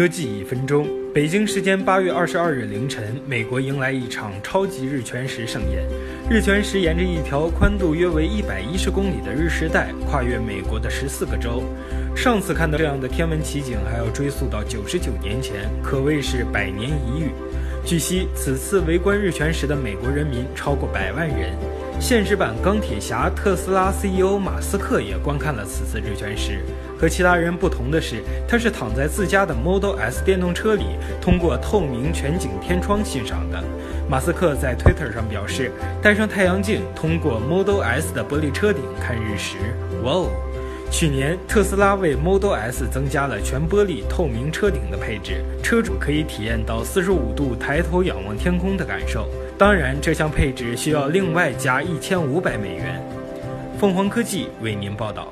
科技一分钟，北京时间八月二十二日凌晨，美国迎来一场超级日全食盛宴。日全食沿着一条宽度约为一百一十公里的日食带，跨越美国的十四个州。上次看到这样的天文奇景，还要追溯到九十九年前，可谓是百年一遇。据悉，此次围观日全食的美国人民超过百万人。现实版钢铁侠特斯拉 CEO 马斯克也观看了此次日全食。和其他人不同的是，他是躺在自家的 Model S 电动车里，通过透明全景天窗欣赏的。马斯克在 Twitter 上表示，戴上太阳镜，通过 Model S 的玻璃车顶看日食。哇哦！去年特斯拉为 Model S 增加了全玻璃透明车顶的配置，车主可以体验到四十五度抬头仰望天空的感受。当然，这项配置需要另外加一千五百美元。凤凰科技为您报道。